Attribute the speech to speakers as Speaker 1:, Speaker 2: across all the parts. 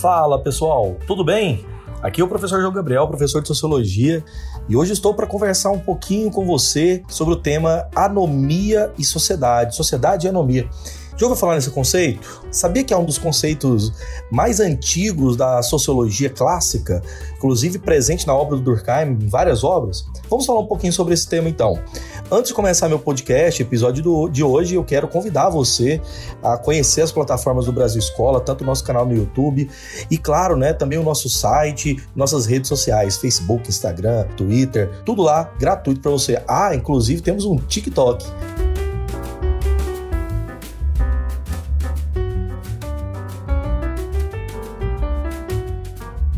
Speaker 1: Fala pessoal, tudo bem? Aqui é o professor João Gabriel, professor de Sociologia, e hoje estou para conversar um pouquinho com você sobre o tema anomia e sociedade, sociedade e anomia. Já ouviu falar nesse conceito? Sabia que é um dos conceitos mais antigos da sociologia clássica, inclusive presente na obra do Durkheim, em várias obras? Vamos falar um pouquinho sobre esse tema então. Antes de começar meu podcast, episódio do, de hoje, eu quero convidar você a conhecer as plataformas do Brasil Escola, tanto o nosso canal no YouTube e, claro, né, também o nosso site, nossas redes sociais, Facebook, Instagram, Twitter, tudo lá gratuito para você. Ah, inclusive temos um TikTok.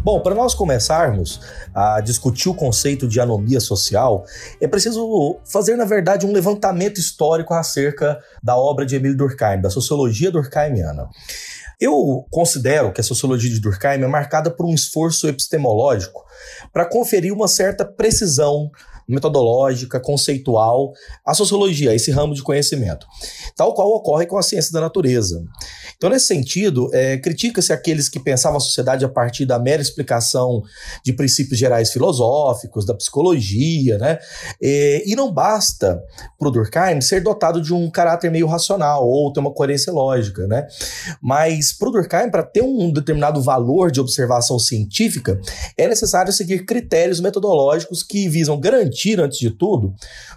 Speaker 1: Bom, para nós começarmos a discutir o conceito de anomia social, é preciso fazer, na verdade, um levantamento histórico acerca da obra de Emile Durkheim, da sociologia durkheimiana. Eu considero que a sociologia de Durkheim é marcada por um esforço epistemológico para conferir uma certa precisão metodológica, conceitual à sociologia, a esse ramo de conhecimento, tal qual ocorre com a ciência da natureza. Então, nesse sentido, é, critica-se aqueles que pensavam a sociedade a partir da mera explicação de princípios gerais filosóficos, da psicologia, né? E, e não basta para o Durkheim ser dotado de um caráter meio racional ou ter uma coerência lógica, né? Mas para o Durkheim, para ter um determinado valor de observação científica, é necessário seguir critérios metodológicos que visam garantir, antes de tudo,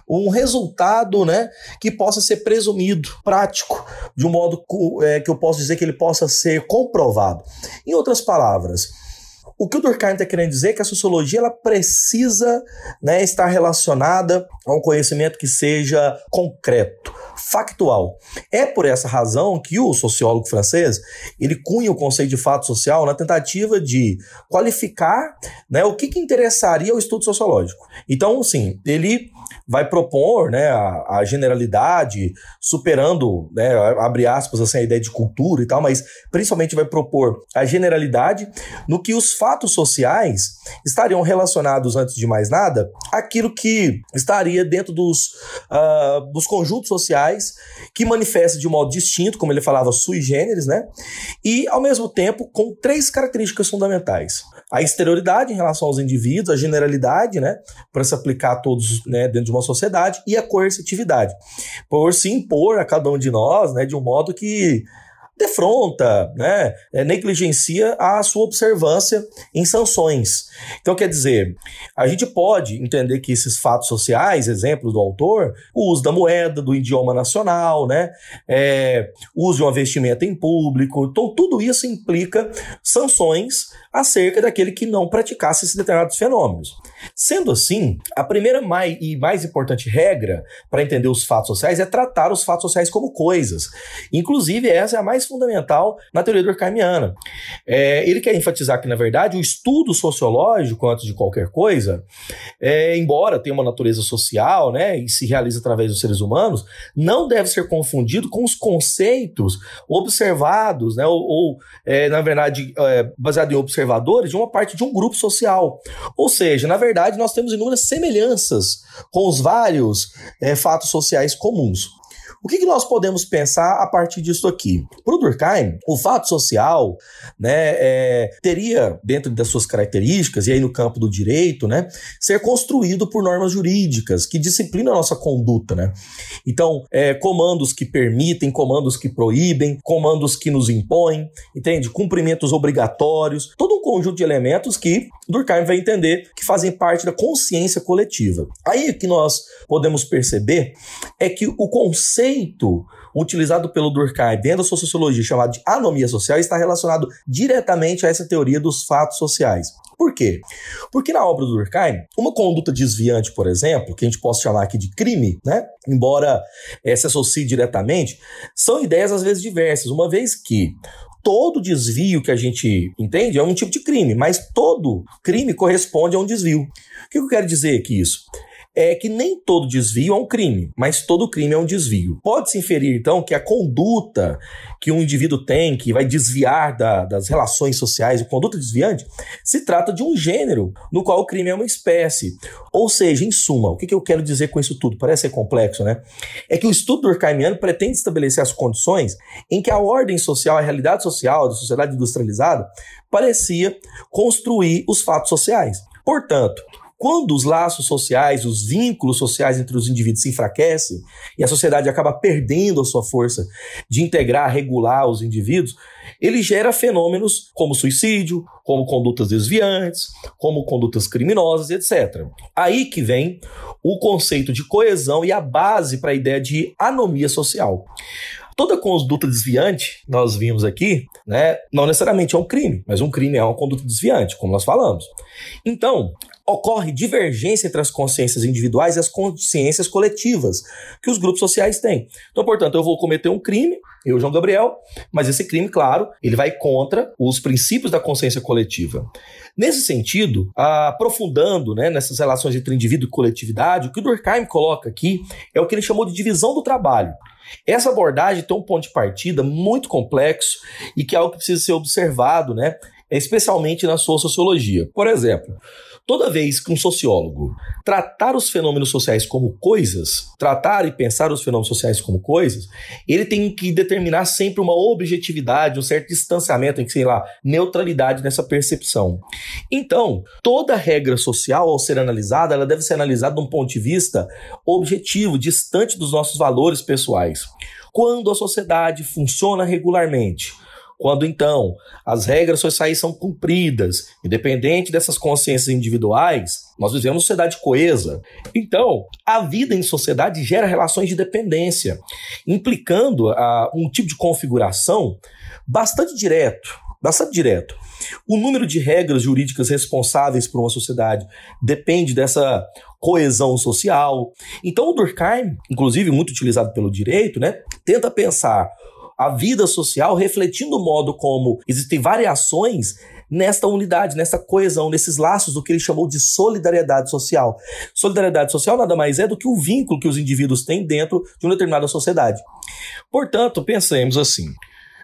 Speaker 1: um resultado, né, que possa ser presumido, prático, de um modo é, que eu posso dizer que ele possa ser comprovado. Em outras palavras, o que o Durkheim está querendo dizer é que a sociologia ela precisa né, estar relacionada a um conhecimento que seja concreto, factual. É por essa razão que o sociólogo francês ele cunha o conceito de fato social na tentativa de qualificar né, o que, que interessaria ao estudo sociológico. Então, sim, ele vai propor né, a, a generalidade, superando, né, abre aspas, assim, a ideia de cultura e tal, mas principalmente vai propor a generalidade no que os fatos sociais estariam relacionados, antes de mais nada, aquilo que estaria dentro dos, uh, dos conjuntos sociais que manifesta de um modo distinto, como ele falava, sui generis, né? E, ao mesmo tempo, com três características fundamentais. A exterioridade em relação aos indivíduos, a generalidade, né? Para se aplicar a todos né, dentro de uma sociedade, e a coercitividade. Por se impor a cada um de nós, né? De um modo que defronta, né, é, negligencia a sua observância em sanções. Então, quer dizer, a gente pode entender que esses fatos sociais, exemplos do autor, o uso da moeda, do idioma nacional, né, é, uso de uma vestimenta em público, então tudo isso implica sanções acerca daquele que não praticasse esses determinados fenômenos. Sendo assim, a primeira e mais importante regra para entender os fatos sociais é tratar os fatos sociais como coisas. Inclusive, essa é a mais fundamental na teoria durkheimiana. É, ele quer enfatizar que, na verdade, o estudo sociológico, antes de qualquer coisa, é, embora tenha uma natureza social né, e se realiza através dos seres humanos, não deve ser confundido com os conceitos observados, né, ou, ou é, na verdade, é, baseado em observadores de uma parte de um grupo social. Ou seja, na verdade, verdade, nós temos inúmeras semelhanças com os vários é, fatos sociais comuns. O que, que, nós podemos pensar a partir disso aqui? Para o Durkheim, o fato social né, é, teria, dentro das suas características, e aí no campo do direito, né, ser construído por normas jurídicas que disciplinam a nossa conduta. Né? Então, é, comandos que permitem, comandos que proíbem, comandos que nos impõem, entende? Cumprimentos obrigatórios, todo um conjunto de elementos que Durkheim vai entender que fazem parte da consciência coletiva. Aí o que nós podemos perceber é que o conceito conceito utilizado pelo Durkheim dentro da sociologia, chamado de anomia social, está relacionado diretamente a essa teoria dos fatos sociais. Por quê? Porque na obra do Durkheim, uma conduta desviante, por exemplo, que a gente possa chamar aqui de crime, né? Embora é, se associe diretamente, são ideias às vezes diversas, uma vez que todo desvio que a gente entende é um tipo de crime, mas todo crime corresponde a um desvio. O que eu quero dizer aqui isso? É que nem todo desvio é um crime, mas todo crime é um desvio. Pode-se inferir, então, que a conduta que um indivíduo tem, que vai desviar da, das relações sociais, a conduta desviante, se trata de um gênero no qual o crime é uma espécie. Ou seja, em suma, o que, que eu quero dizer com isso tudo? Parece ser complexo, né? É que o estudo durkheimiano pretende estabelecer as condições em que a ordem social, a realidade social da sociedade industrializada parecia construir os fatos sociais. Portanto, quando os laços sociais, os vínculos sociais entre os indivíduos se enfraquecem e a sociedade acaba perdendo a sua força de integrar, regular os indivíduos, ele gera fenômenos como suicídio, como condutas desviantes, como condutas criminosas, etc. Aí que vem o conceito de coesão e a base para a ideia de anomia social. Toda conduta desviante, nós vimos aqui, né, não necessariamente é um crime, mas um crime é uma conduta desviante, como nós falamos. Então, ocorre divergência entre as consciências individuais e as consciências coletivas que os grupos sociais têm. Então, portanto, eu vou cometer um crime, eu, João Gabriel, mas esse crime, claro, ele vai contra os princípios da consciência coletiva. Nesse sentido, aprofundando né, nessas relações entre indivíduo e coletividade, o que o Durkheim coloca aqui é o que ele chamou de divisão do trabalho. Essa abordagem tem um ponto de partida muito complexo e que é algo que precisa ser observado, né, especialmente na sua sociologia. Por exemplo, Toda vez que um sociólogo tratar os fenômenos sociais como coisas, tratar e pensar os fenômenos sociais como coisas, ele tem que determinar sempre uma objetividade, um certo distanciamento, em sei lá, neutralidade nessa percepção. Então, toda regra social, ao ser analisada, ela deve ser analisada de um ponto de vista objetivo, distante dos nossos valores pessoais. Quando a sociedade funciona regularmente, quando então as regras sociais são cumpridas, independente dessas consciências individuais, nós vivemos sociedade coesa. Então, a vida em sociedade gera relações de dependência, implicando uh, um tipo de configuração bastante direto, bastante direto. O número de regras jurídicas responsáveis por uma sociedade depende dessa coesão social. Então, o Durkheim, inclusive muito utilizado pelo direito, né, tenta pensar a vida social, refletindo o modo como existem variações nesta unidade, nessa coesão, nesses laços do que ele chamou de solidariedade social. Solidariedade social nada mais é do que o vínculo que os indivíduos têm dentro de uma determinada sociedade. Portanto, pensemos assim: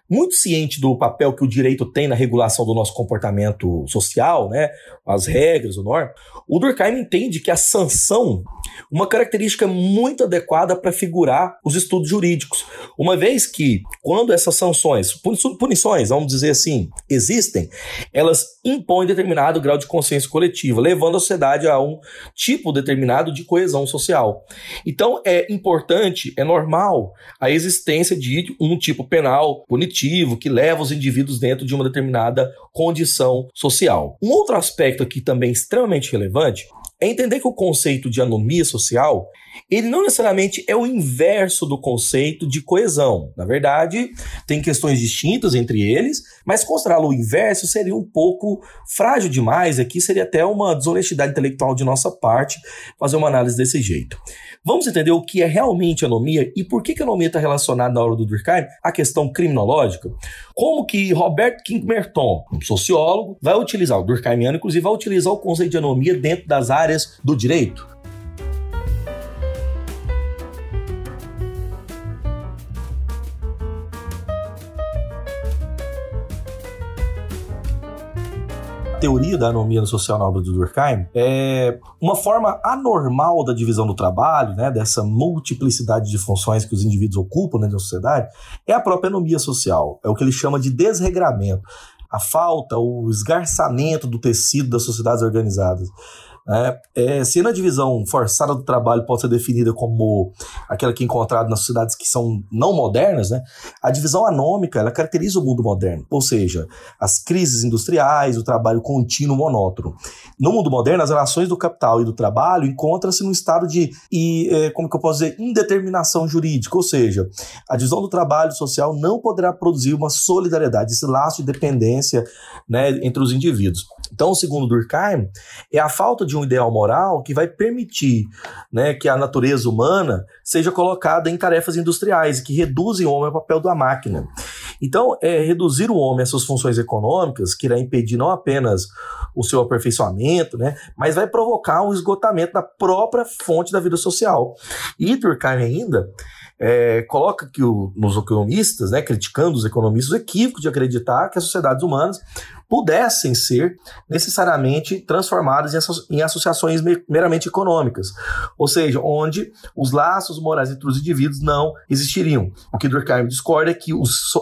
Speaker 1: muito ciente do papel que o direito tem na regulação do nosso comportamento social, né, as regras, o norma, o Durkheim entende que a sanção uma característica muito adequada para figurar os estudos jurídicos, uma vez que quando essas sanções, punições, vamos dizer assim, existem, elas impõem determinado grau de consciência coletiva, levando a sociedade a um tipo determinado de coesão social. Então é importante, é normal a existência de um tipo penal punitivo que leva os indivíduos dentro de uma determinada condição social. Um outro aspecto aqui também extremamente relevante é entender que o conceito de anomia social, ele não necessariamente é o inverso do conceito de coesão. Na verdade, tem questões distintas entre eles, mas considerá-lo o inverso seria um pouco frágil demais. Aqui seria até uma desonestidade intelectual de nossa parte fazer uma análise desse jeito. Vamos entender o que é realmente anomia e por que, que a anomia está relacionada na hora do Durkheim à questão criminológica? Como que Robert King Merton, um sociólogo, vai utilizar, o Durkheimiano inclusive, vai utilizar o conceito de anomia dentro das áreas do direito? Teoria da anomia social na obra do Durkheim é uma forma anormal da divisão do trabalho, né, dessa multiplicidade de funções que os indivíduos ocupam dentro da sociedade, é a própria anomia social. É o que ele chama de desregramento. A falta, o esgarçamento do tecido das sociedades organizadas. É, é, se na divisão forçada do trabalho pode ser definida como aquela que é encontrada nas sociedades que são não modernas, né, a divisão anômica ela caracteriza o mundo moderno, ou seja, as crises industriais, o trabalho contínuo monótono. No mundo moderno, as relações do capital e do trabalho encontram-se num estado de, e, é, como que eu posso dizer, indeterminação jurídica, ou seja, a divisão do trabalho social não poderá produzir uma solidariedade, esse laço de dependência né, entre os indivíduos. Então, segundo Durkheim, é a falta de um ideal moral que vai permitir né, que a natureza humana seja colocada em tarefas industriais que reduzem o homem ao papel da máquina. Então, é reduzir o homem às suas funções econômicas, que irá impedir não apenas o seu aperfeiçoamento, né, mas vai provocar um esgotamento da própria fonte da vida social. E Durkheim ainda é, coloca que o, nos economistas, né, criticando os economistas, o equívoco de acreditar que as sociedades humanas pudessem ser necessariamente transformadas em, em associações meramente econômicas, ou seja, onde os laços morais entre os indivíduos não existiriam. O que Durkheim discorda é que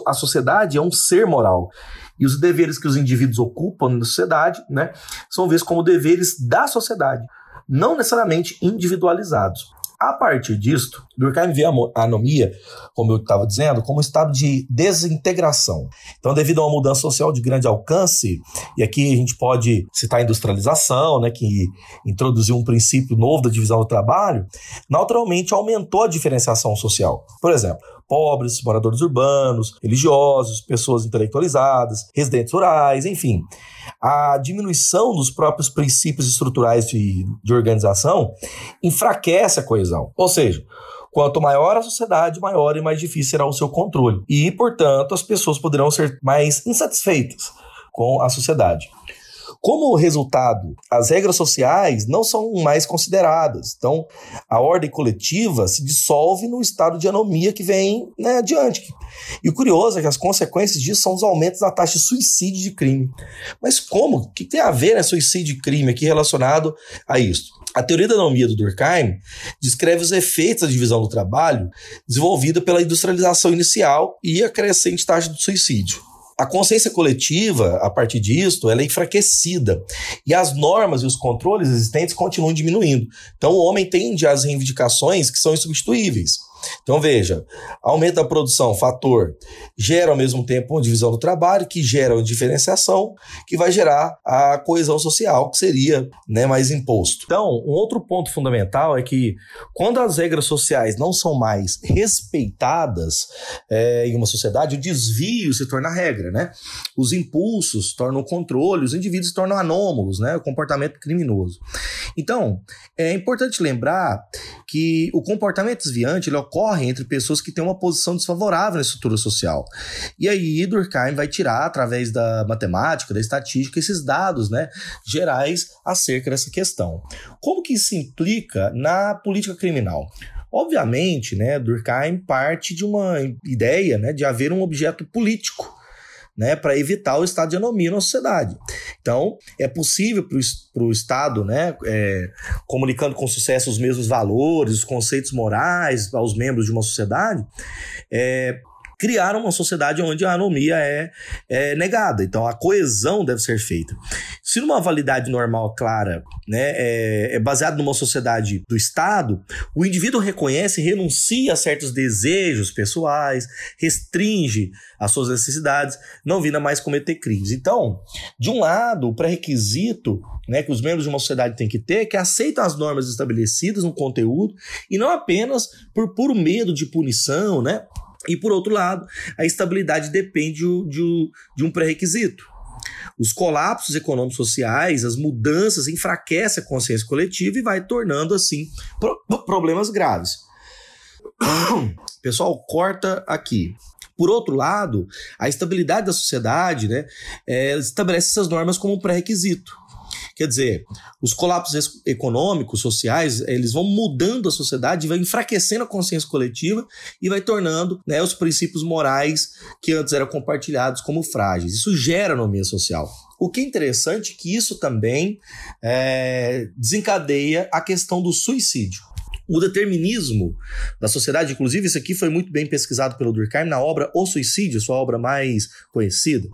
Speaker 1: a sociedade é um ser moral e os deveres que os indivíduos ocupam na sociedade né, são vistos como deveres da sociedade, não necessariamente individualizados. A partir disto, Durkheim vê a anomia, como eu estava dizendo, como um estado de desintegração. Então, devido a uma mudança social de grande alcance, e aqui a gente pode citar a industrialização, né, que introduziu um princípio novo da divisão do trabalho, naturalmente aumentou a diferenciação social. Por exemplo, pobres, moradores urbanos, religiosos, pessoas intelectualizadas, residentes rurais, enfim. A diminuição dos próprios princípios estruturais de, de organização enfraquece a coesão. Ou seja, Quanto maior a sociedade, maior e mais difícil será o seu controle. E, portanto, as pessoas poderão ser mais insatisfeitas com a sociedade. Como resultado, as regras sociais não são mais consideradas. Então, a ordem coletiva se dissolve no estado de anomia que vem né, adiante. E o curioso é que as consequências disso são os aumentos da taxa de suicídio de crime. Mas como? O que tem a ver né, suicídio e crime aqui relacionado a isso? A teoria da anomia do Durkheim descreve os efeitos da divisão do trabalho desenvolvida pela industrialização inicial e a crescente taxa de suicídio a consciência coletiva, a partir disso, ela é enfraquecida. E as normas e os controles existentes continuam diminuindo. Então, o homem tende às reivindicações que são insubstituíveis. Então veja, aumento da produção, fator, gera ao mesmo tempo uma divisão do trabalho, que gera uma diferenciação, que vai gerar a coesão social, que seria né, mais imposto. Então, um outro ponto fundamental é que quando as regras sociais não são mais respeitadas é, em uma sociedade, o desvio se torna regra, né? Os impulsos tornam controle, os indivíduos tornam anômalos, né? O comportamento criminoso. Então, é importante lembrar que o comportamento desviante ele ocorre entre pessoas que têm uma posição desfavorável na estrutura social. E aí Durkheim vai tirar, através da matemática, da estatística, esses dados né, gerais acerca dessa questão. Como que isso implica na política criminal? Obviamente, né, Durkheim parte de uma ideia né, de haver um objeto político né, para evitar o estado de anomia na sociedade. Então, é possível para o Estado, né, é, comunicando com sucesso os mesmos valores, os conceitos morais aos membros de uma sociedade, é, criar uma sociedade onde a anomia é, é, negada. Então a coesão deve ser feita. Se numa validade normal clara né, é, é numa sociedade do Estado, o indivíduo reconhece e renuncia a certos desejos pessoais, restringe as suas necessidades, não vira mais cometer crimes. Então, de um lado, o pré-requisito né, que os membros de uma sociedade têm que ter é que aceitam as normas estabelecidas no conteúdo e não apenas por puro medo de punição, né? E por outro lado, a estabilidade depende de, de um pré-requisito. Os colapsos econômicos sociais, as mudanças enfraquecem a consciência coletiva e vai tornando assim pro problemas graves. Pessoal, corta aqui. Por outro lado, a estabilidade da sociedade né, é, estabelece essas normas como pré-requisito. Quer dizer, os colapsos econômicos, sociais, eles vão mudando a sociedade, vai enfraquecendo a consciência coletiva e vai tornando né, os princípios morais que antes eram compartilhados como frágeis. Isso gera anomia social. O que é interessante é que isso também é, desencadeia a questão do suicídio. O determinismo da sociedade, inclusive, isso aqui foi muito bem pesquisado pelo Durkheim na obra O Suicídio, sua obra mais conhecida.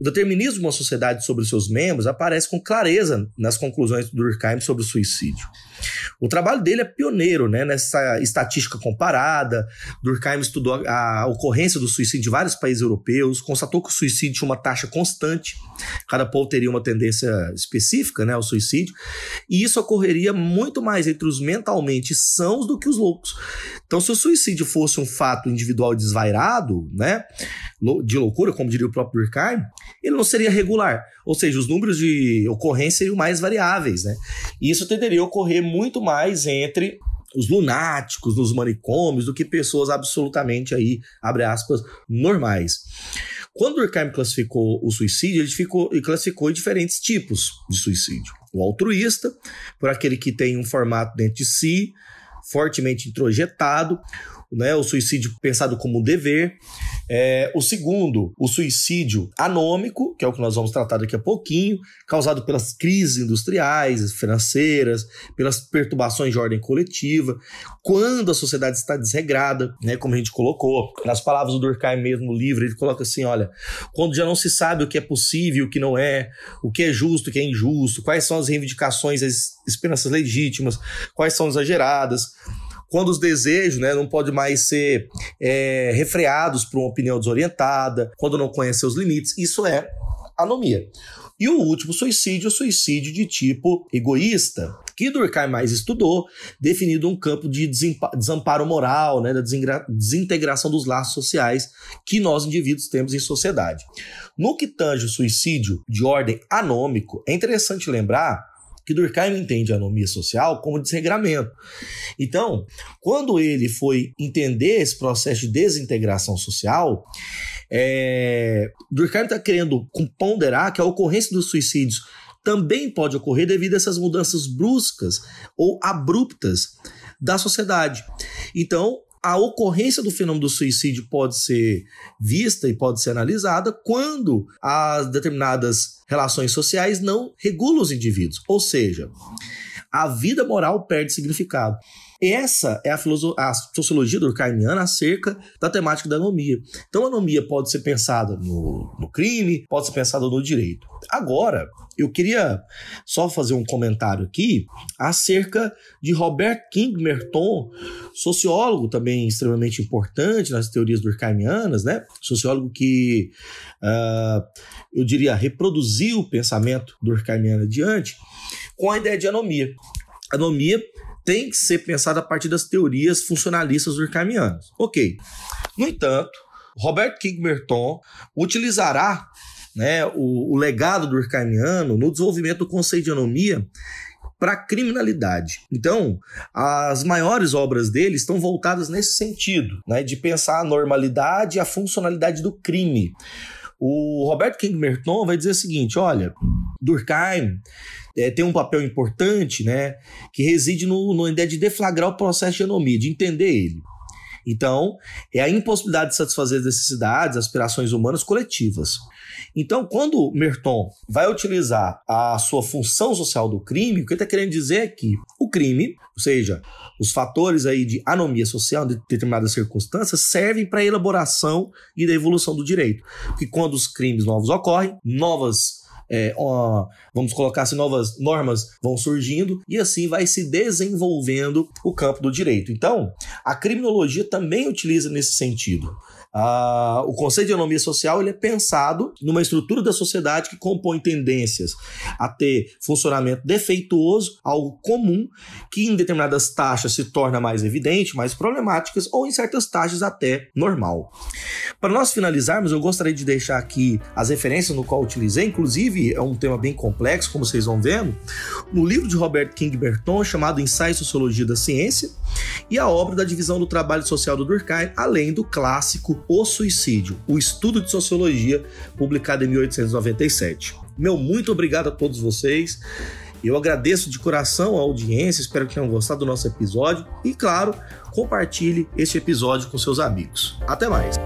Speaker 1: O determinismo de uma sociedade sobre seus membros aparece com clareza nas conclusões do Durkheim sobre o suicídio. O trabalho dele é pioneiro né, nessa estatística comparada. Durkheim estudou a ocorrência do suicídio em vários países europeus, constatou que o suicídio tinha uma taxa constante, cada povo teria uma tendência específica né, ao suicídio, e isso ocorreria muito mais entre os mentalmente sãos do que os loucos. Então, se o suicídio fosse um fato individual desvairado, né, de loucura, como diria o próprio Durkheim, ele não seria regular. Ou seja, os números de ocorrência seriam mais variáveis. Né? E isso tenderia a ocorrer muito mais entre os lunáticos nos manicômios do que pessoas absolutamente aí, abre aspas, normais. Quando Durkheim classificou o suicídio, ele, ficou, ele classificou em diferentes tipos de suicídio. O altruísta, por aquele que tem um formato dentro de si, fortemente introjetado né, o suicídio pensado como dever. É, o segundo, o suicídio anômico, que é o que nós vamos tratar daqui a pouquinho, causado pelas crises industriais, financeiras, pelas perturbações de ordem coletiva, quando a sociedade está desregrada, né, como a gente colocou. Nas palavras do Durkheim mesmo no livro, ele coloca assim, olha, quando já não se sabe o que é possível, o que não é, o que é justo, o que é injusto, quais são as reivindicações, as esperanças legítimas, quais são exageradas, quando os desejos né, não podem mais ser é, refreados por uma opinião desorientada, quando não conhece seus limites, isso é anomia. E o último suicídio, o suicídio de tipo egoísta, que Durkheim mais estudou, definido um campo de desamparo moral, né, da desintegração dos laços sociais que nós indivíduos temos em sociedade. No que tange o suicídio de ordem anômico, é interessante lembrar que Durkheim entende a anomia social como desregramento. Então, quando ele foi entender esse processo de desintegração social, é, Durkheim está querendo ponderar que a ocorrência dos suicídios também pode ocorrer devido a essas mudanças bruscas ou abruptas da sociedade. Então, a ocorrência do fenômeno do suicídio pode ser vista e pode ser analisada quando as determinadas relações sociais não regulam os indivíduos. Ou seja, a vida moral perde significado. Essa é a, a sociologia durkheimiana acerca da temática da anomia. Então, a anomia pode ser pensada no, no crime, pode ser pensada no direito. Agora, eu queria só fazer um comentário aqui acerca de Robert King Merton, sociólogo também extremamente importante nas teorias durkheimianas, né? Sociólogo que, uh, eu diria, reproduziu o pensamento durkheimiano adiante com a ideia de anomia. Anomia tem que ser pensada a partir das teorias funcionalistas durkheimianas. Ok. No entanto, Robert King Merton utilizará né, o, o legado durkheimiano no desenvolvimento do conceito de anomia para a criminalidade. Então, as maiores obras dele estão voltadas nesse sentido, né, de pensar a normalidade e a funcionalidade do crime. O Roberto King Merton vai dizer o seguinte: olha, Durkheim é, tem um papel importante, né, que reside no, no ideia de deflagrar o processo de anomia, de entender ele. Então, é a impossibilidade de satisfazer as necessidades, aspirações humanas coletivas. Então, quando Merton vai utilizar a sua função social do crime, o que ele está querendo dizer é que o crime, ou seja, os fatores aí de anomia social de determinadas circunstâncias, servem para a elaboração e da evolução do direito. Porque quando os crimes novos ocorrem, novas é, ó, vamos colocar assim, novas normas vão surgindo e assim vai se desenvolvendo o campo do direito. Então, a criminologia também utiliza nesse sentido. Ah, o conceito de anomia social ele é pensado numa estrutura da sociedade que compõe tendências a ter funcionamento defeituoso, algo comum, que em determinadas taxas se torna mais evidente, mais problemáticas, ou em certas taxas até normal. Para nós finalizarmos, eu gostaria de deixar aqui as referências no qual utilizei, inclusive é um tema bem complexo, como vocês vão vendo, no livro de Robert King Berton, chamado Ensaio Sociologia da Ciência, e a obra da Divisão do Trabalho Social do Durkheim, além do clássico O Suicídio, o estudo de sociologia, publicado em 1897. Meu muito obrigado a todos vocês. Eu agradeço de coração a audiência, espero que tenham gostado do nosso episódio e, claro, compartilhe este episódio com seus amigos. Até mais!